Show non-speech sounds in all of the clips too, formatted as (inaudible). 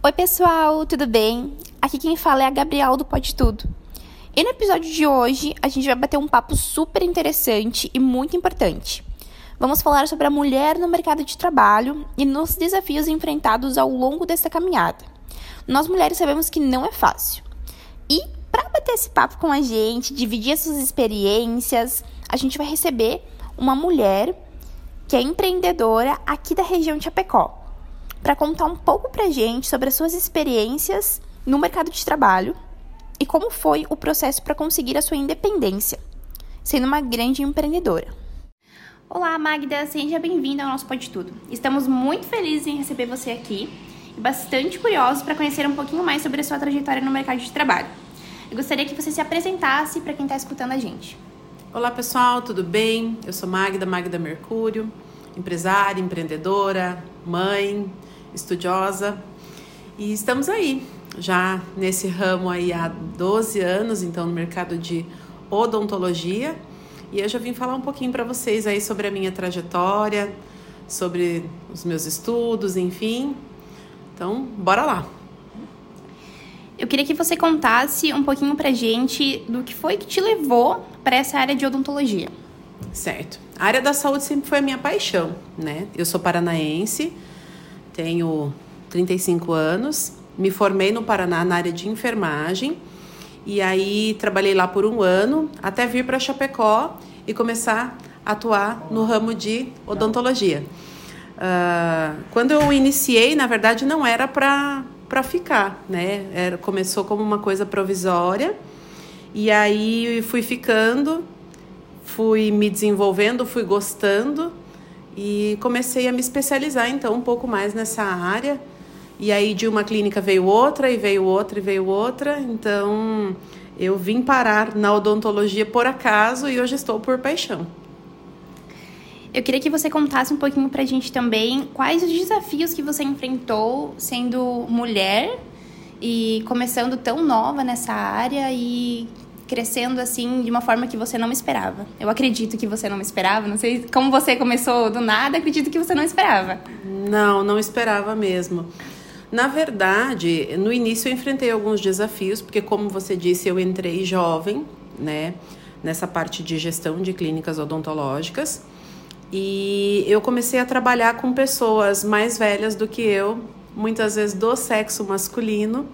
Oi, pessoal, tudo bem? Aqui quem fala é a Gabriel do Pode Tudo. E no episódio de hoje, a gente vai bater um papo super interessante e muito importante. Vamos falar sobre a mulher no mercado de trabalho e nos desafios enfrentados ao longo dessa caminhada. Nós mulheres sabemos que não é fácil. E para bater esse papo com a gente, dividir suas experiências, a gente vai receber uma mulher que é empreendedora aqui da região de Chapecó para contar um pouco para a gente sobre as suas experiências no mercado de trabalho e como foi o processo para conseguir a sua independência, sendo uma grande empreendedora. Olá, Magda, seja bem-vinda ao nosso Pode Tudo. Estamos muito felizes em receber você aqui e bastante curiosos para conhecer um pouquinho mais sobre a sua trajetória no mercado de trabalho. Eu gostaria que você se apresentasse para quem está escutando a gente. Olá, pessoal, tudo bem? Eu sou Magda, Magda Mercúrio, empresária, empreendedora, mãe, estudiosa. E estamos aí, já nesse ramo aí há 12 anos, então no mercado de odontologia. E eu já vim falar um pouquinho para vocês aí sobre a minha trajetória, sobre os meus estudos, enfim. Então, bora lá. Eu queria que você contasse um pouquinho pra gente do que foi que te levou para essa área de odontologia. Certo. A área da saúde sempre foi a minha paixão, né? Eu sou paranaense, tenho 35 anos, me formei no Paraná na área de enfermagem e aí trabalhei lá por um ano até vir para Chapecó e começar a atuar no ramo de odontologia. Uh, quando eu iniciei, na verdade, não era para ficar, né? Era, começou como uma coisa provisória e aí fui ficando, fui me desenvolvendo, fui gostando e comecei a me especializar então um pouco mais nessa área. E aí de uma clínica veio outra, e veio outra, e veio outra. Então eu vim parar na odontologia por acaso e hoje estou por paixão. Eu queria que você contasse um pouquinho pra gente também quais os desafios que você enfrentou sendo mulher e começando tão nova nessa área e crescendo assim de uma forma que você não esperava. Eu acredito que você não esperava, não sei como você começou do nada, acredito que você não esperava. Não, não esperava mesmo. Na verdade, no início eu enfrentei alguns desafios, porque como você disse, eu entrei jovem, né, nessa parte de gestão de clínicas odontológicas. E eu comecei a trabalhar com pessoas mais velhas do que eu, muitas vezes do sexo masculino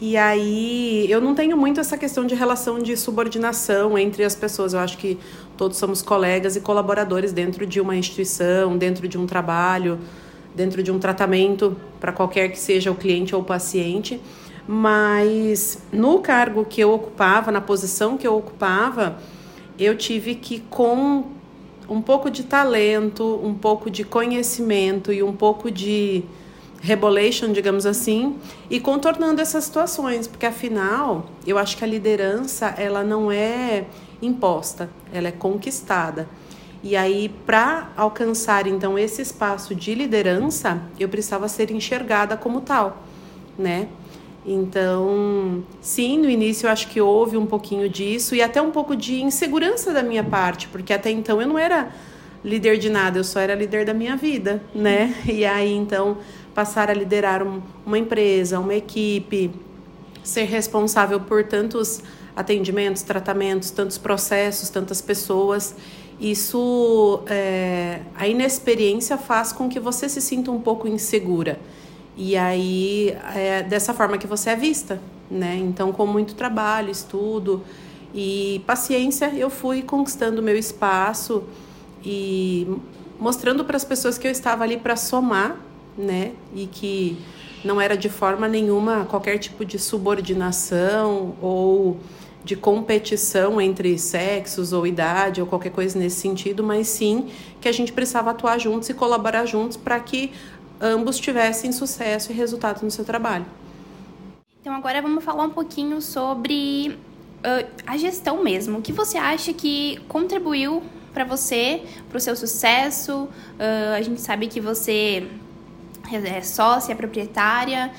e aí eu não tenho muito essa questão de relação de subordinação entre as pessoas. Eu acho que todos somos colegas e colaboradores dentro de uma instituição, dentro de um trabalho, dentro de um tratamento para qualquer que seja o cliente ou o paciente. Mas no cargo que eu ocupava, na posição que eu ocupava, eu tive que com um pouco de talento, um pouco de conhecimento e um pouco de rebolation, digamos assim, e contornando essas situações, porque afinal, eu acho que a liderança, ela não é imposta, ela é conquistada. E aí, para alcançar então esse espaço de liderança, eu precisava ser enxergada como tal, né? Então, sim, no início eu acho que houve um pouquinho disso e até um pouco de insegurança da minha parte, porque até então eu não era líder de nada, eu só era líder da minha vida, né? (laughs) E aí então passar a liderar um, uma empresa, uma equipe, ser responsável por tantos atendimentos, tratamentos, tantos processos, tantas pessoas. Isso, é, a inexperiência faz com que você se sinta um pouco insegura. E aí, é dessa forma que você é vista, né? Então, com muito trabalho, estudo e paciência, eu fui conquistando meu espaço e mostrando para as pessoas que eu estava ali para somar né? E que não era de forma nenhuma qualquer tipo de subordinação ou de competição entre sexos ou idade ou qualquer coisa nesse sentido, mas sim que a gente precisava atuar juntos e colaborar juntos para que ambos tivessem sucesso e resultado no seu trabalho. Então agora vamos falar um pouquinho sobre uh, a gestão mesmo. O que você acha que contribuiu para você, para o seu sucesso? Uh, a gente sabe que você é sócia, é proprietária,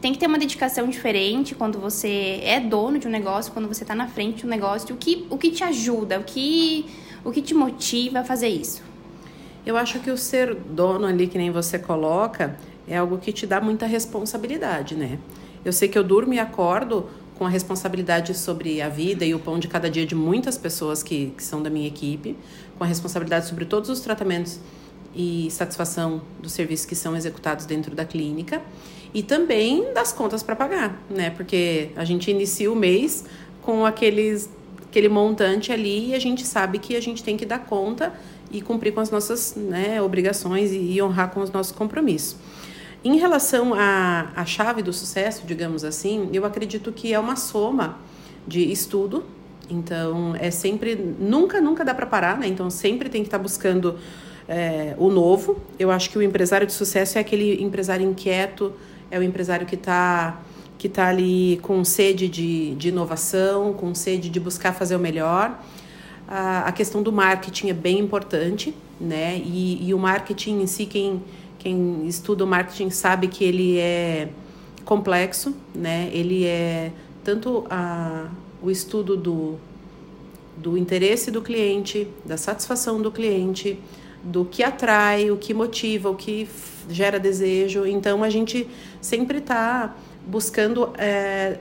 tem que ter uma dedicação diferente quando você é dono de um negócio, quando você está na frente de um negócio. O que, o que te ajuda, o que, o que te motiva a fazer isso? Eu acho que o ser dono ali, que nem você coloca, é algo que te dá muita responsabilidade, né? Eu sei que eu durmo e acordo com a responsabilidade sobre a vida e o pão de cada dia de muitas pessoas que, que são da minha equipe, com a responsabilidade sobre todos os tratamentos e satisfação dos serviços que são executados dentro da clínica e também das contas para pagar, né? Porque a gente inicia o mês com aqueles aquele montante ali e a gente sabe que a gente tem que dar conta e cumprir com as nossas né, obrigações e, e honrar com os nossos compromissos. Em relação à, à chave do sucesso, digamos assim, eu acredito que é uma soma de estudo. Então, é sempre. Nunca, nunca dá para parar, né? Então, sempre tem que estar tá buscando é, o novo. Eu acho que o empresário de sucesso é aquele empresário inquieto, é o empresário que está que tá ali com sede de, de inovação, com sede de buscar fazer o melhor. A, a questão do marketing é bem importante, né? E, e o marketing em si, quem quem estuda o marketing sabe que ele é complexo, né? Ele é tanto a, o estudo do, do interesse do cliente, da satisfação do cliente, do que atrai, o que motiva, o que gera desejo. Então a gente sempre está buscando é,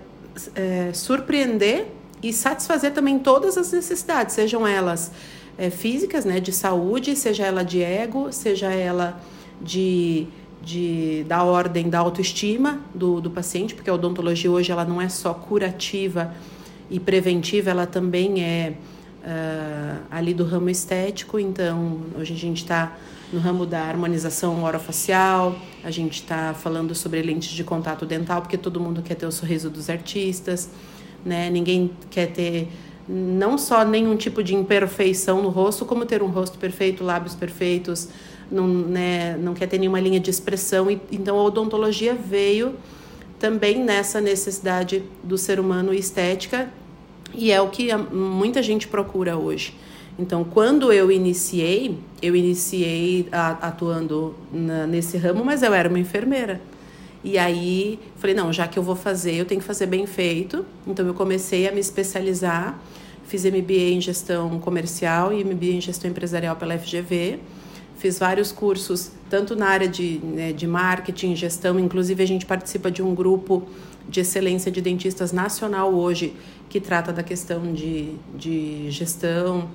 é, surpreender e satisfazer também todas as necessidades, sejam elas é, físicas, né, de saúde, seja ela de ego, seja ela de, de, da ordem da autoestima do, do paciente, porque a odontologia hoje ela não é só curativa e preventiva, ela também é uh, ali do ramo estético. Então, hoje a gente está no ramo da harmonização orofacial, a gente está falando sobre lentes de contato dental, porque todo mundo quer ter o sorriso dos artistas, né? Ninguém quer ter não só nenhum tipo de imperfeição no rosto, como ter um rosto perfeito, lábios perfeitos, não, né, não quer ter nenhuma linha de expressão. E, então a odontologia veio também nessa necessidade do ser humano estética e é o que muita gente procura hoje. Então, quando eu iniciei, eu iniciei atuando na, nesse ramo, mas eu era uma enfermeira. E aí, falei, não, já que eu vou fazer, eu tenho que fazer bem feito. Então, eu comecei a me especializar. Fiz MBA em gestão comercial e MBA em gestão empresarial pela FGV fiz vários cursos, tanto na área de, né, de marketing, gestão, inclusive a gente participa de um grupo de excelência de dentistas nacional hoje, que trata da questão de, de gestão,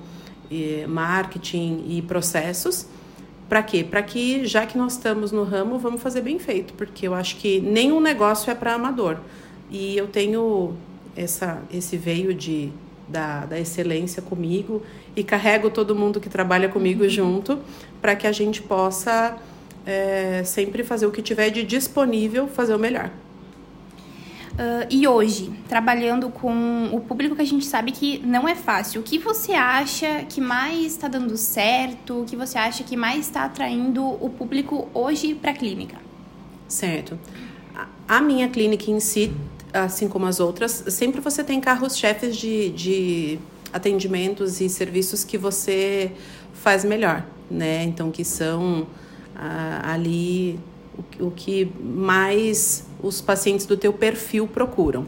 e marketing e processos. Para quê? Para que, já que nós estamos no ramo, vamos fazer bem feito, porque eu acho que nenhum negócio é para amador. E eu tenho essa, esse veio de, da, da excelência comigo e carrego todo mundo que trabalha comigo junto para que a gente possa é, sempre fazer o que tiver de disponível, fazer o melhor. Uh, e hoje, trabalhando com o público que a gente sabe que não é fácil, o que você acha que mais está dando certo? O que você acha que mais está atraindo o público hoje para a clínica? Certo. A minha clínica em si, assim como as outras, sempre você tem carros-chefes de, de atendimentos e serviços que você faz melhor, né? Então, que são ah, ali o, que mais os pacientes do teu perfil procuram.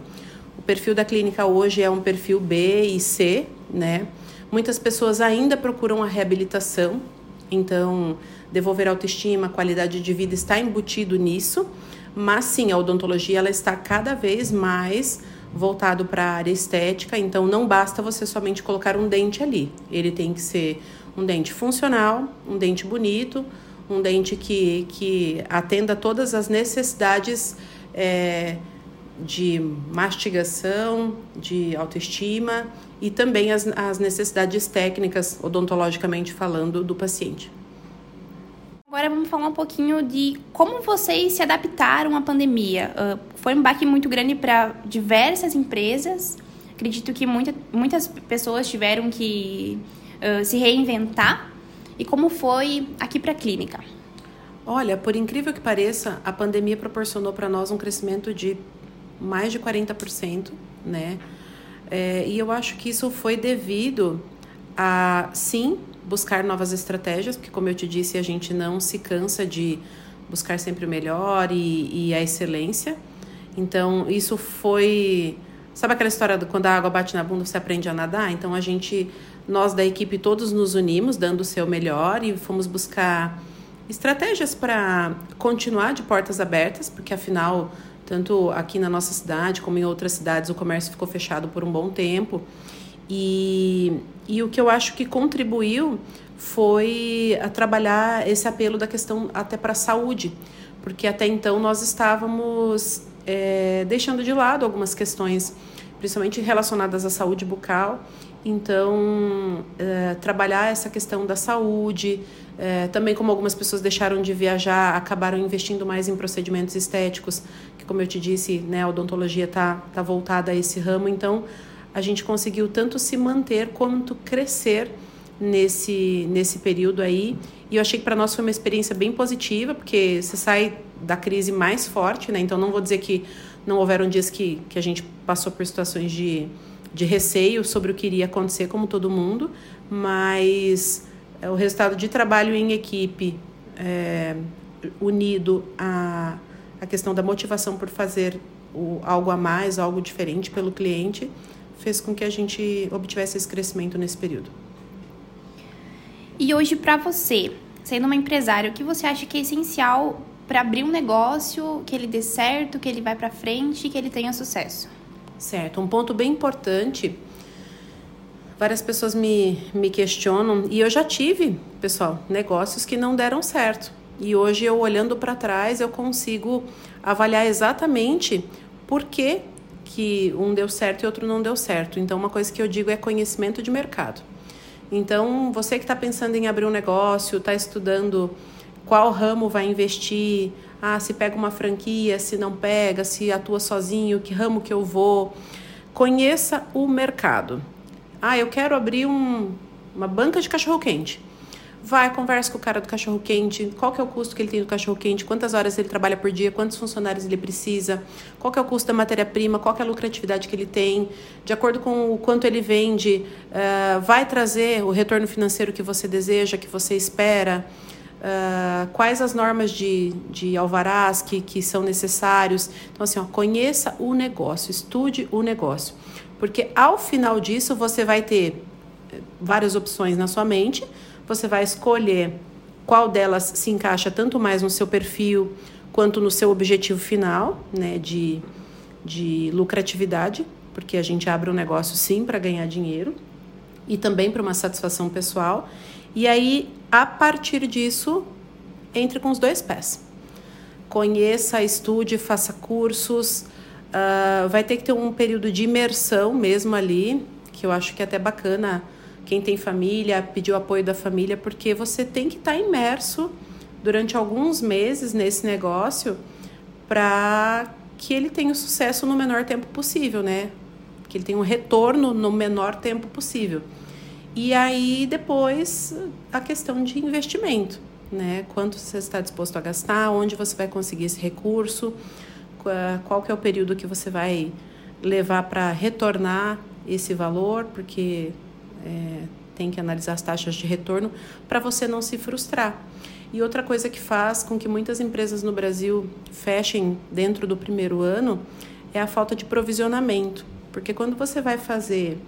O perfil da clínica hoje é um perfil B e C, né? Muitas pessoas ainda procuram a reabilitação, então devolver autoestima, qualidade de vida está embutido nisso, mas sim, a odontologia ela está cada vez mais voltado para a área estética, então não basta você somente colocar um dente ali. Ele tem que ser um dente funcional, um dente bonito, um dente que, que atenda todas as necessidades é, de mastigação, de autoestima e também as, as necessidades técnicas, odontologicamente falando, do paciente. Agora vamos falar um pouquinho de como vocês se adaptaram à pandemia. Uh, foi um baque muito grande para diversas empresas. Acredito que muita, muitas pessoas tiveram que uh, se reinventar. E como foi aqui para a clínica? Olha, por incrível que pareça, a pandemia proporcionou para nós um crescimento de mais de 40%, né? É, e eu acho que isso foi devido a, sim, buscar novas estratégias, porque, como eu te disse, a gente não se cansa de buscar sempre o melhor e, e a excelência. Então, isso foi. Sabe aquela história do quando a água bate na bunda você aprende a nadar? Então, a gente, nós da equipe, todos nos unimos, dando o seu melhor e fomos buscar estratégias para continuar de portas abertas, porque afinal, tanto aqui na nossa cidade como em outras cidades, o comércio ficou fechado por um bom tempo. E, e o que eu acho que contribuiu foi a trabalhar esse apelo da questão até para a saúde, porque até então nós estávamos é, deixando de lado algumas questões, principalmente relacionadas à saúde bucal. Então, é, trabalhar essa questão da saúde, é, também como algumas pessoas deixaram de viajar, acabaram investindo mais em procedimentos estéticos, que como eu te disse, né, a odontologia está tá voltada a esse ramo. Então, a gente conseguiu tanto se manter quanto crescer nesse, nesse período aí. E eu achei que para nós foi uma experiência bem positiva, porque você sai da crise mais forte, né? Então não vou dizer que não houveram dias que, que a gente passou por situações de, de receio sobre o que iria acontecer, como todo mundo, mas é, o resultado de trabalho em equipe, é, unido à, à questão da motivação por fazer o, algo a mais, algo diferente pelo cliente, fez com que a gente obtivesse esse crescimento nesse período. E hoje, para você, sendo uma empresária, o que você acha que é essencial para abrir um negócio, que ele dê certo, que ele vá para frente, que ele tenha sucesso? Certo, um ponto bem importante. Várias pessoas me, me questionam e eu já tive, pessoal, negócios que não deram certo. E hoje eu olhando para trás, eu consigo avaliar exatamente por que, que um deu certo e outro não deu certo. Então, uma coisa que eu digo é conhecimento de mercado. Então, você que está pensando em abrir um negócio, está estudando qual ramo vai investir, ah, se pega uma franquia, se não pega, se atua sozinho, que ramo que eu vou. Conheça o mercado. Ah, eu quero abrir um, uma banca de cachorro-quente. Vai, conversa com o cara do cachorro quente, qual que é o custo que ele tem do cachorro quente, quantas horas ele trabalha por dia, quantos funcionários ele precisa, qual que é o custo da matéria-prima, qual que é a lucratividade que ele tem, de acordo com o quanto ele vende, uh, vai trazer o retorno financeiro que você deseja, que você espera, uh, quais as normas de, de alvarás que, que são necessários. Então, assim, ó, conheça o negócio, estude o negócio. Porque ao final disso você vai ter eh, várias opções na sua mente, você vai escolher qual delas se encaixa tanto mais no seu perfil quanto no seu objetivo final, né, de, de lucratividade, porque a gente abre um negócio sim para ganhar dinheiro e também para uma satisfação pessoal. E aí, a partir disso, entre com os dois pés. Conheça, estude, faça cursos. Uh, vai ter que ter um período de imersão mesmo ali, que eu acho que é até bacana quem tem família, pedir o apoio da família, porque você tem que estar tá imerso durante alguns meses nesse negócio para que ele tenha sucesso no menor tempo possível, né? Que ele tenha um retorno no menor tempo possível. E aí depois a questão de investimento, né? Quanto você está disposto a gastar, onde você vai conseguir esse recurso, qual que é o período que você vai levar para retornar esse valor, porque é, tem que analisar as taxas de retorno para você não se frustrar. E outra coisa que faz com que muitas empresas no Brasil fechem dentro do primeiro ano é a falta de provisionamento. Porque quando você vai fazer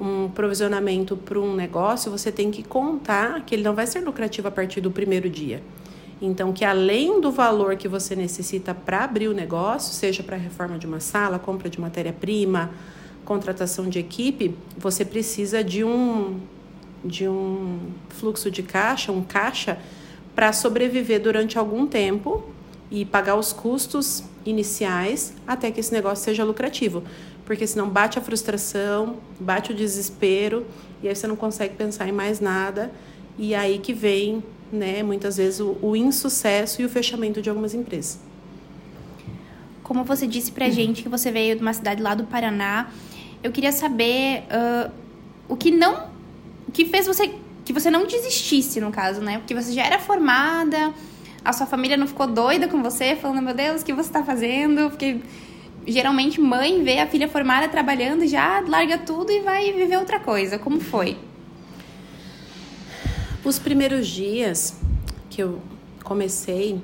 um provisionamento para um negócio, você tem que contar que ele não vai ser lucrativo a partir do primeiro dia. Então, que além do valor que você necessita para abrir o negócio, seja para reforma de uma sala, compra de matéria-prima, contratação de equipe, você precisa de um, de um fluxo de caixa, um caixa, para sobreviver durante algum tempo e pagar os custos iniciais até que esse negócio seja lucrativo. Porque senão bate a frustração, bate o desespero e aí você não consegue pensar em mais nada. E aí que vem, né, muitas vezes, o, o insucesso e o fechamento de algumas empresas. Como você disse pra gente que você veio de uma cidade lá do Paraná, eu queria saber uh, o que não. O que fez você. Que você não desistisse, no caso, né? Porque você já era formada, a sua família não ficou doida com você, falando, meu Deus, o que você está fazendo? Porque geralmente mãe vê a filha formada trabalhando, já larga tudo e vai viver outra coisa. Como foi? Os primeiros dias que eu comecei,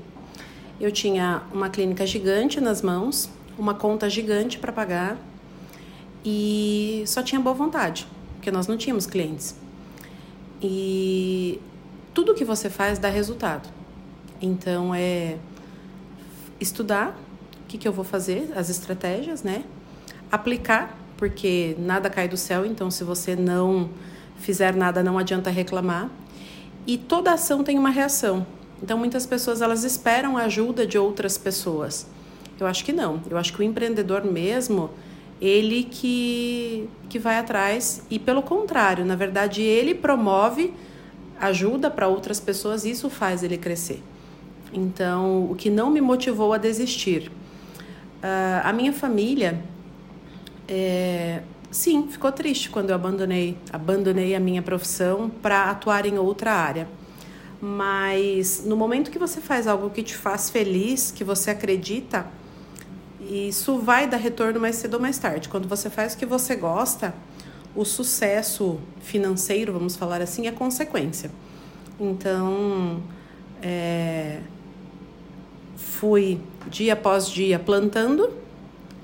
eu tinha uma clínica gigante nas mãos, uma conta gigante para pagar e só tinha boa vontade, porque nós não tínhamos clientes. E tudo que você faz dá resultado. Então é estudar que, que eu vou fazer, as estratégias, né? Aplicar, porque nada cai do céu, então se você não fizer nada, não adianta reclamar. E toda ação tem uma reação. Então muitas pessoas elas esperam a ajuda de outras pessoas. Eu acho que não. Eu acho que o empreendedor mesmo, ele que, que vai atrás e pelo contrário, na verdade, ele promove ajuda para outras pessoas, e isso faz ele crescer. Então, o que não me motivou a desistir? Uh, a minha família, é, sim, ficou triste quando eu abandonei, abandonei a minha profissão para atuar em outra área. Mas no momento que você faz algo que te faz feliz, que você acredita, isso vai dar retorno mais cedo ou mais tarde. Quando você faz o que você gosta, o sucesso financeiro, vamos falar assim, é consequência. Então, é, fui dia após dia plantando,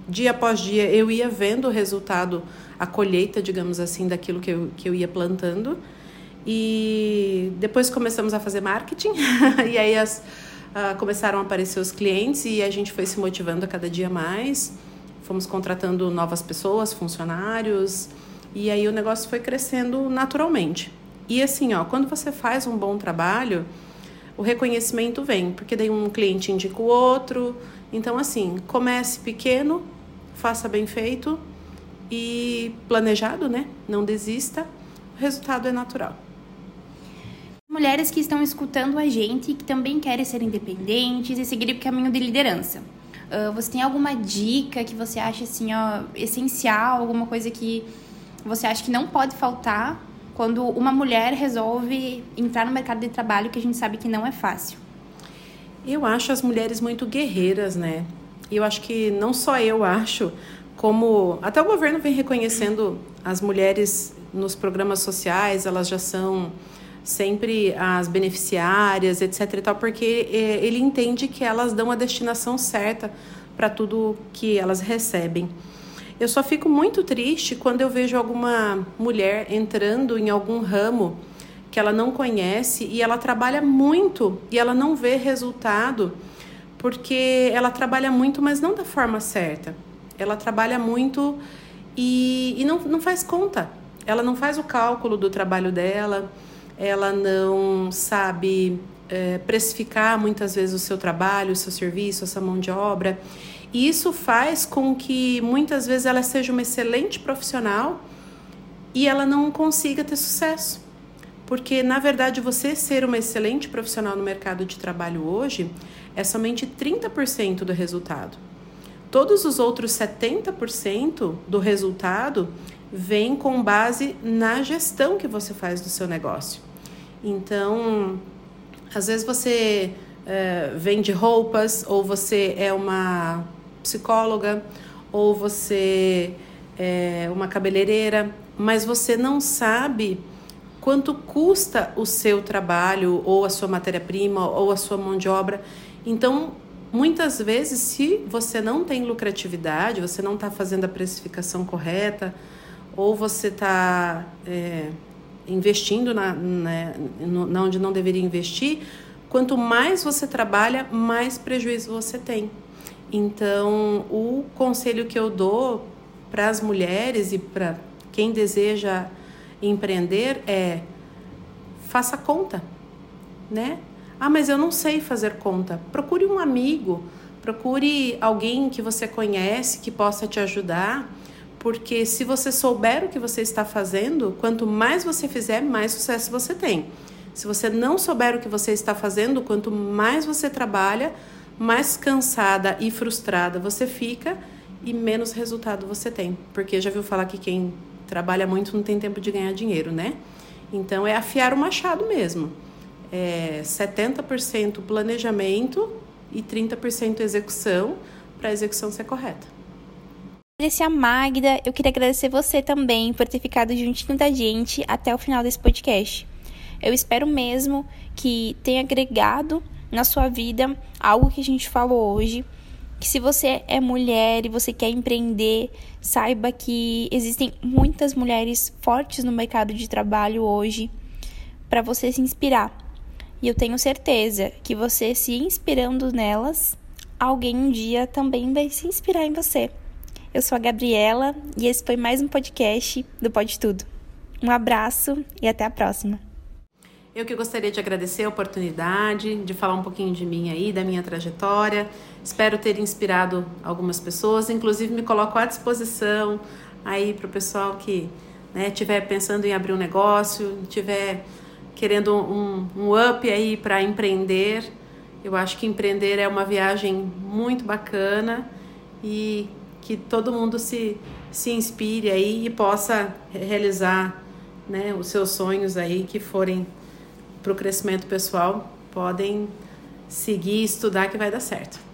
dia após dia eu ia vendo o resultado, a colheita, digamos assim, daquilo que eu, que eu ia plantando. E depois começamos a fazer marketing, (laughs) e aí as, uh, começaram a aparecer os clientes e a gente foi se motivando a cada dia mais. Fomos contratando novas pessoas, funcionários, e aí o negócio foi crescendo naturalmente. E assim, ó, quando você faz um bom trabalho, o reconhecimento vem, porque daí um cliente indica o outro. Então, assim, comece pequeno, faça bem feito e planejado, né? Não desista. O resultado é natural. Mulheres que estão escutando a gente e que também querem ser independentes e seguir o caminho de liderança. Uh, você tem alguma dica que você acha assim, ó, essencial, alguma coisa que você acha que não pode faltar quando uma mulher resolve entrar no mercado de trabalho que a gente sabe que não é fácil? Eu acho as mulheres muito guerreiras, né? E eu acho que não só eu acho, como até o governo vem reconhecendo as mulheres nos programas sociais, elas já são sempre as beneficiárias, etc e tal, porque é, ele entende que elas dão a destinação certa para tudo que elas recebem. Eu só fico muito triste quando eu vejo alguma mulher entrando em algum ramo que ela não conhece e ela trabalha muito e ela não vê resultado porque ela trabalha muito, mas não da forma certa. Ela trabalha muito e, e não, não faz conta. Ela não faz o cálculo do trabalho dela, ela não sabe é, precificar muitas vezes o seu trabalho, o seu serviço, a sua mão de obra. E isso faz com que muitas vezes ela seja uma excelente profissional e ela não consiga ter sucesso. Porque, na verdade, você ser uma excelente profissional no mercado de trabalho hoje é somente 30% do resultado. Todos os outros 70% do resultado vem com base na gestão que você faz do seu negócio. Então, às vezes você é, vende roupas ou você é uma psicóloga ou você é uma cabeleireira, mas você não sabe quanto custa o seu trabalho ou a sua matéria-prima ou a sua mão de obra. Então, muitas vezes, se você não tem lucratividade, você não está fazendo a precificação correta, ou você está é, investindo na, na, na onde não deveria investir, quanto mais você trabalha, mais prejuízo você tem. Então, o conselho que eu dou para as mulheres e para quem deseja empreender é faça conta, né? Ah, mas eu não sei fazer conta. Procure um amigo, procure alguém que você conhece que possa te ajudar, porque se você souber o que você está fazendo, quanto mais você fizer, mais sucesso você tem. Se você não souber o que você está fazendo, quanto mais você trabalha, mais cansada e frustrada você fica e menos resultado você tem. Porque já viu falar que quem trabalha muito não tem tempo de ganhar dinheiro, né? Então é afiar o machado mesmo. É 70% planejamento e 30% execução para a execução ser correta. Agradecer a Magda, eu queria agradecer você também por ter ficado juntinho da gente até o final desse podcast. Eu espero mesmo que tenha agregado na sua vida algo que a gente falou hoje. Que se você é mulher e você quer empreender, saiba que existem muitas mulheres fortes no mercado de trabalho hoje para você se inspirar. E eu tenho certeza que você se inspirando nelas, alguém um dia também vai se inspirar em você. Eu sou a Gabriela e esse foi mais um podcast do Pode Tudo. Um abraço e até a próxima. Eu que gostaria de agradecer a oportunidade de falar um pouquinho de mim aí, da minha trajetória. Espero ter inspirado algumas pessoas, inclusive me coloco à disposição aí para o pessoal que né, pensando em abrir um negócio, estiver querendo um, um up aí para empreender. Eu acho que empreender é uma viagem muito bacana e que todo mundo se, se inspire aí e possa realizar né, os seus sonhos aí que forem para o crescimento pessoal, podem seguir e estudar que vai dar certo.